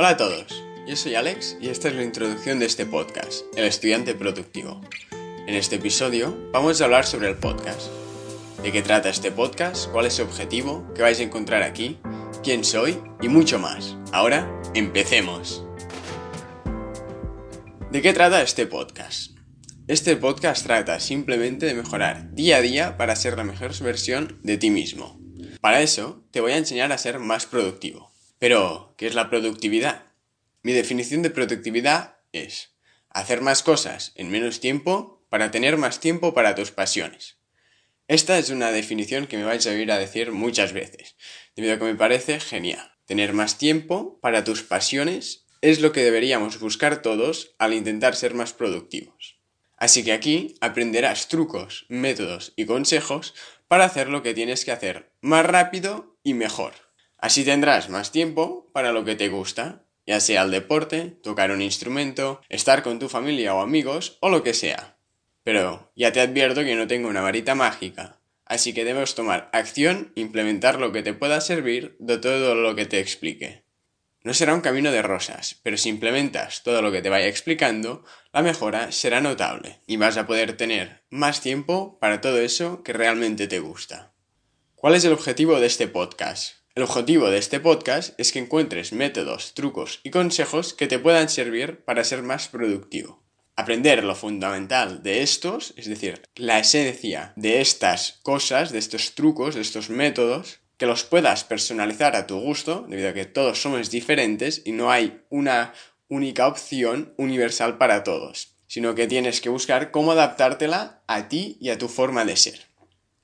Hola a todos, yo soy Alex y esta es la introducción de este podcast, El estudiante productivo. En este episodio vamos a hablar sobre el podcast. ¿De qué trata este podcast? ¿Cuál es su objetivo? ¿Qué vais a encontrar aquí? ¿Quién soy? Y mucho más. Ahora, empecemos. ¿De qué trata este podcast? Este podcast trata simplemente de mejorar día a día para ser la mejor versión de ti mismo. Para eso, te voy a enseñar a ser más productivo. Pero, ¿qué es la productividad? Mi definición de productividad es hacer más cosas en menos tiempo para tener más tiempo para tus pasiones. Esta es una definición que me vais a oír a decir muchas veces, debido a que me parece genial. Tener más tiempo para tus pasiones es lo que deberíamos buscar todos al intentar ser más productivos. Así que aquí aprenderás trucos, métodos y consejos para hacer lo que tienes que hacer más rápido y mejor. Así tendrás más tiempo para lo que te gusta, ya sea el deporte, tocar un instrumento, estar con tu familia o amigos o lo que sea. Pero ya te advierto que no tengo una varita mágica, así que debes tomar acción implementar lo que te pueda servir de todo lo que te explique. No será un camino de rosas, pero si implementas todo lo que te vaya explicando, la mejora será notable y vas a poder tener más tiempo para todo eso que realmente te gusta. ¿Cuál es el objetivo de este podcast? El objetivo de este podcast es que encuentres métodos, trucos y consejos que te puedan servir para ser más productivo. Aprender lo fundamental de estos, es decir, la esencia de estas cosas, de estos trucos, de estos métodos, que los puedas personalizar a tu gusto, debido a que todos somos diferentes y no hay una única opción universal para todos, sino que tienes que buscar cómo adaptártela a ti y a tu forma de ser.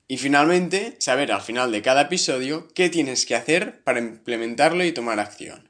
Y finalmente, saber al final de cada episodio qué tienes que hacer para implementarlo y tomar acción.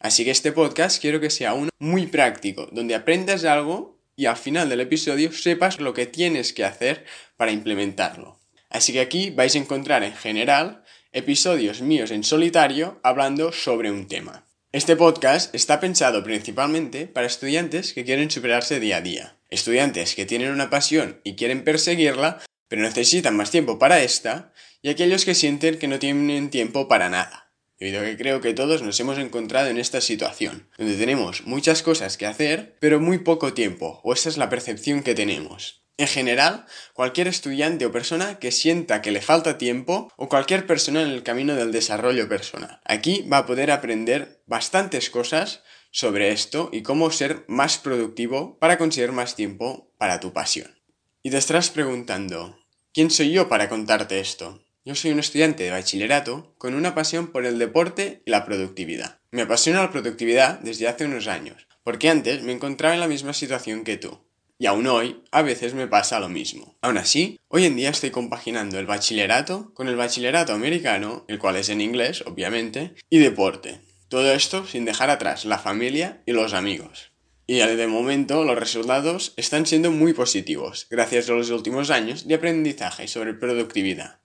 Así que este podcast quiero que sea uno muy práctico, donde aprendas algo y al final del episodio sepas lo que tienes que hacer para implementarlo. Así que aquí vais a encontrar en general episodios míos en solitario hablando sobre un tema. Este podcast está pensado principalmente para estudiantes que quieren superarse día a día, estudiantes que tienen una pasión y quieren perseguirla, pero necesitan más tiempo para esta, y aquellos que sienten que no tienen tiempo para nada. Debido a que creo que todos nos hemos encontrado en esta situación, donde tenemos muchas cosas que hacer, pero muy poco tiempo, o esa es la percepción que tenemos. En general, cualquier estudiante o persona que sienta que le falta tiempo o cualquier persona en el camino del desarrollo personal. Aquí va a poder aprender bastantes cosas sobre esto y cómo ser más productivo para conseguir más tiempo para tu pasión. Y te estarás preguntando, ¿quién soy yo para contarte esto? Yo soy un estudiante de bachillerato con una pasión por el deporte y la productividad. Me apasiona la productividad desde hace unos años, porque antes me encontraba en la misma situación que tú. Y aún hoy, a veces me pasa lo mismo. Aún así, hoy en día estoy compaginando el bachillerato con el bachillerato americano, el cual es en inglés, obviamente, y deporte. Todo esto sin dejar atrás la familia y los amigos. Y de momento los resultados están siendo muy positivos, gracias a los últimos años de aprendizaje sobre productividad.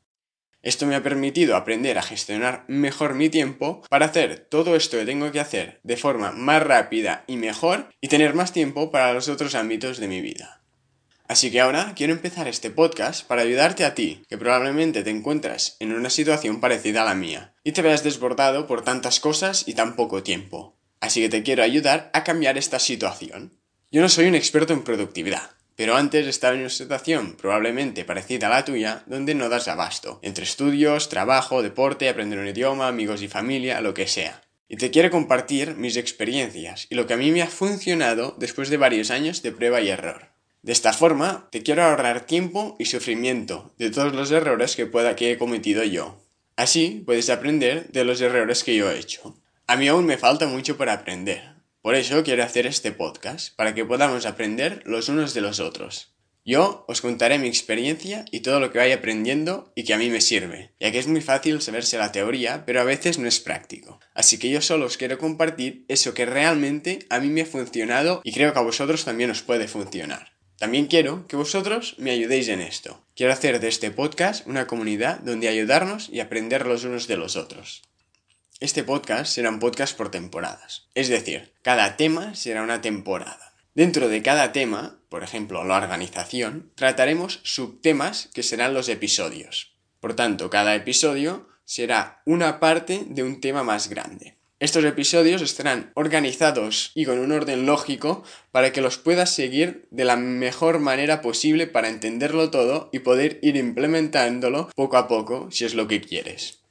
Esto me ha permitido aprender a gestionar mejor mi tiempo para hacer todo esto que tengo que hacer de forma más rápida y mejor y tener más tiempo para los otros ámbitos de mi vida. Así que ahora quiero empezar este podcast para ayudarte a ti, que probablemente te encuentras en una situación parecida a la mía, y te veas desbordado por tantas cosas y tan poco tiempo. Así que te quiero ayudar a cambiar esta situación. Yo no soy un experto en productividad, pero antes estaba en una situación probablemente parecida a la tuya, donde no das abasto, entre estudios, trabajo, deporte, aprender un idioma, amigos y familia, lo que sea. Y te quiero compartir mis experiencias y lo que a mí me ha funcionado después de varios años de prueba y error. De esta forma, te quiero ahorrar tiempo y sufrimiento de todos los errores que pueda que he cometido yo. Así puedes aprender de los errores que yo he hecho. A mí aún me falta mucho para aprender, por eso quiero hacer este podcast, para que podamos aprender los unos de los otros. Yo os contaré mi experiencia y todo lo que vaya aprendiendo y que a mí me sirve, ya que es muy fácil saberse la teoría, pero a veces no es práctico. Así que yo solo os quiero compartir eso que realmente a mí me ha funcionado y creo que a vosotros también os puede funcionar. También quiero que vosotros me ayudéis en esto. Quiero hacer de este podcast una comunidad donde ayudarnos y aprender los unos de los otros. Este podcast será un podcast por temporadas. Es decir, cada tema será una temporada. Dentro de cada tema, por ejemplo, la organización, trataremos subtemas que serán los episodios. Por tanto, cada episodio será una parte de un tema más grande. Estos episodios estarán organizados y con un orden lógico para que los puedas seguir de la mejor manera posible para entenderlo todo y poder ir implementándolo poco a poco si es lo que quieres.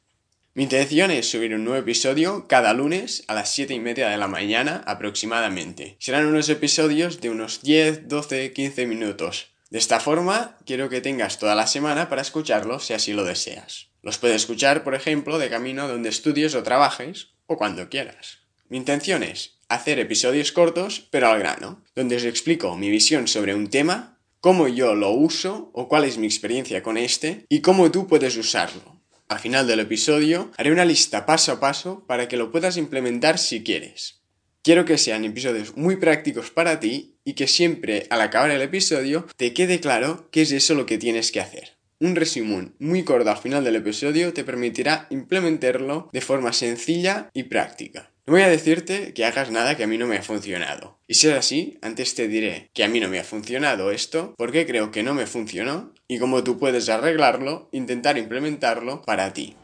Mi intención es subir un nuevo episodio cada lunes a las 7 y media de la mañana aproximadamente. Serán unos episodios de unos 10, 12, 15 minutos. De esta forma, quiero que tengas toda la semana para escucharlos si así lo deseas. Los puedes escuchar, por ejemplo, de camino donde estudies o trabajes, o cuando quieras. Mi intención es hacer episodios cortos, pero al grano, donde os explico mi visión sobre un tema, cómo yo lo uso o cuál es mi experiencia con este y cómo tú puedes usarlo. Al final del episodio haré una lista paso a paso para que lo puedas implementar si quieres. Quiero que sean episodios muy prácticos para ti y que siempre al acabar el episodio te quede claro qué es eso lo que tienes que hacer. Un resumen muy corto al final del episodio te permitirá implementarlo de forma sencilla y práctica. No voy a decirte que hagas nada que a mí no me ha funcionado. Y si es así, antes te diré que a mí no me ha funcionado esto, porque creo que no me funcionó y cómo tú puedes arreglarlo, intentar implementarlo para ti.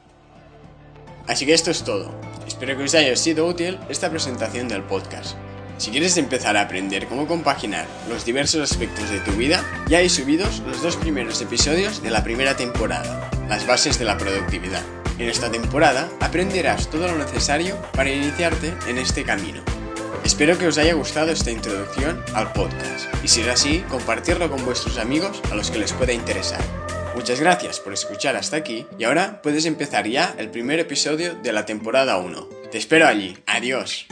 Así que esto es todo. Espero que os haya sido útil esta presentación del podcast. Si quieres empezar a aprender cómo compaginar los diversos aspectos de tu vida, ya hay subidos los dos primeros episodios de la primera temporada, las bases de la productividad. En esta temporada aprenderás todo lo necesario para iniciarte en este camino. Espero que os haya gustado esta introducción al podcast y si es así, compartirlo con vuestros amigos a los que les pueda interesar. Muchas gracias por escuchar hasta aquí y ahora puedes empezar ya el primer episodio de la temporada 1. Te espero allí. Adiós.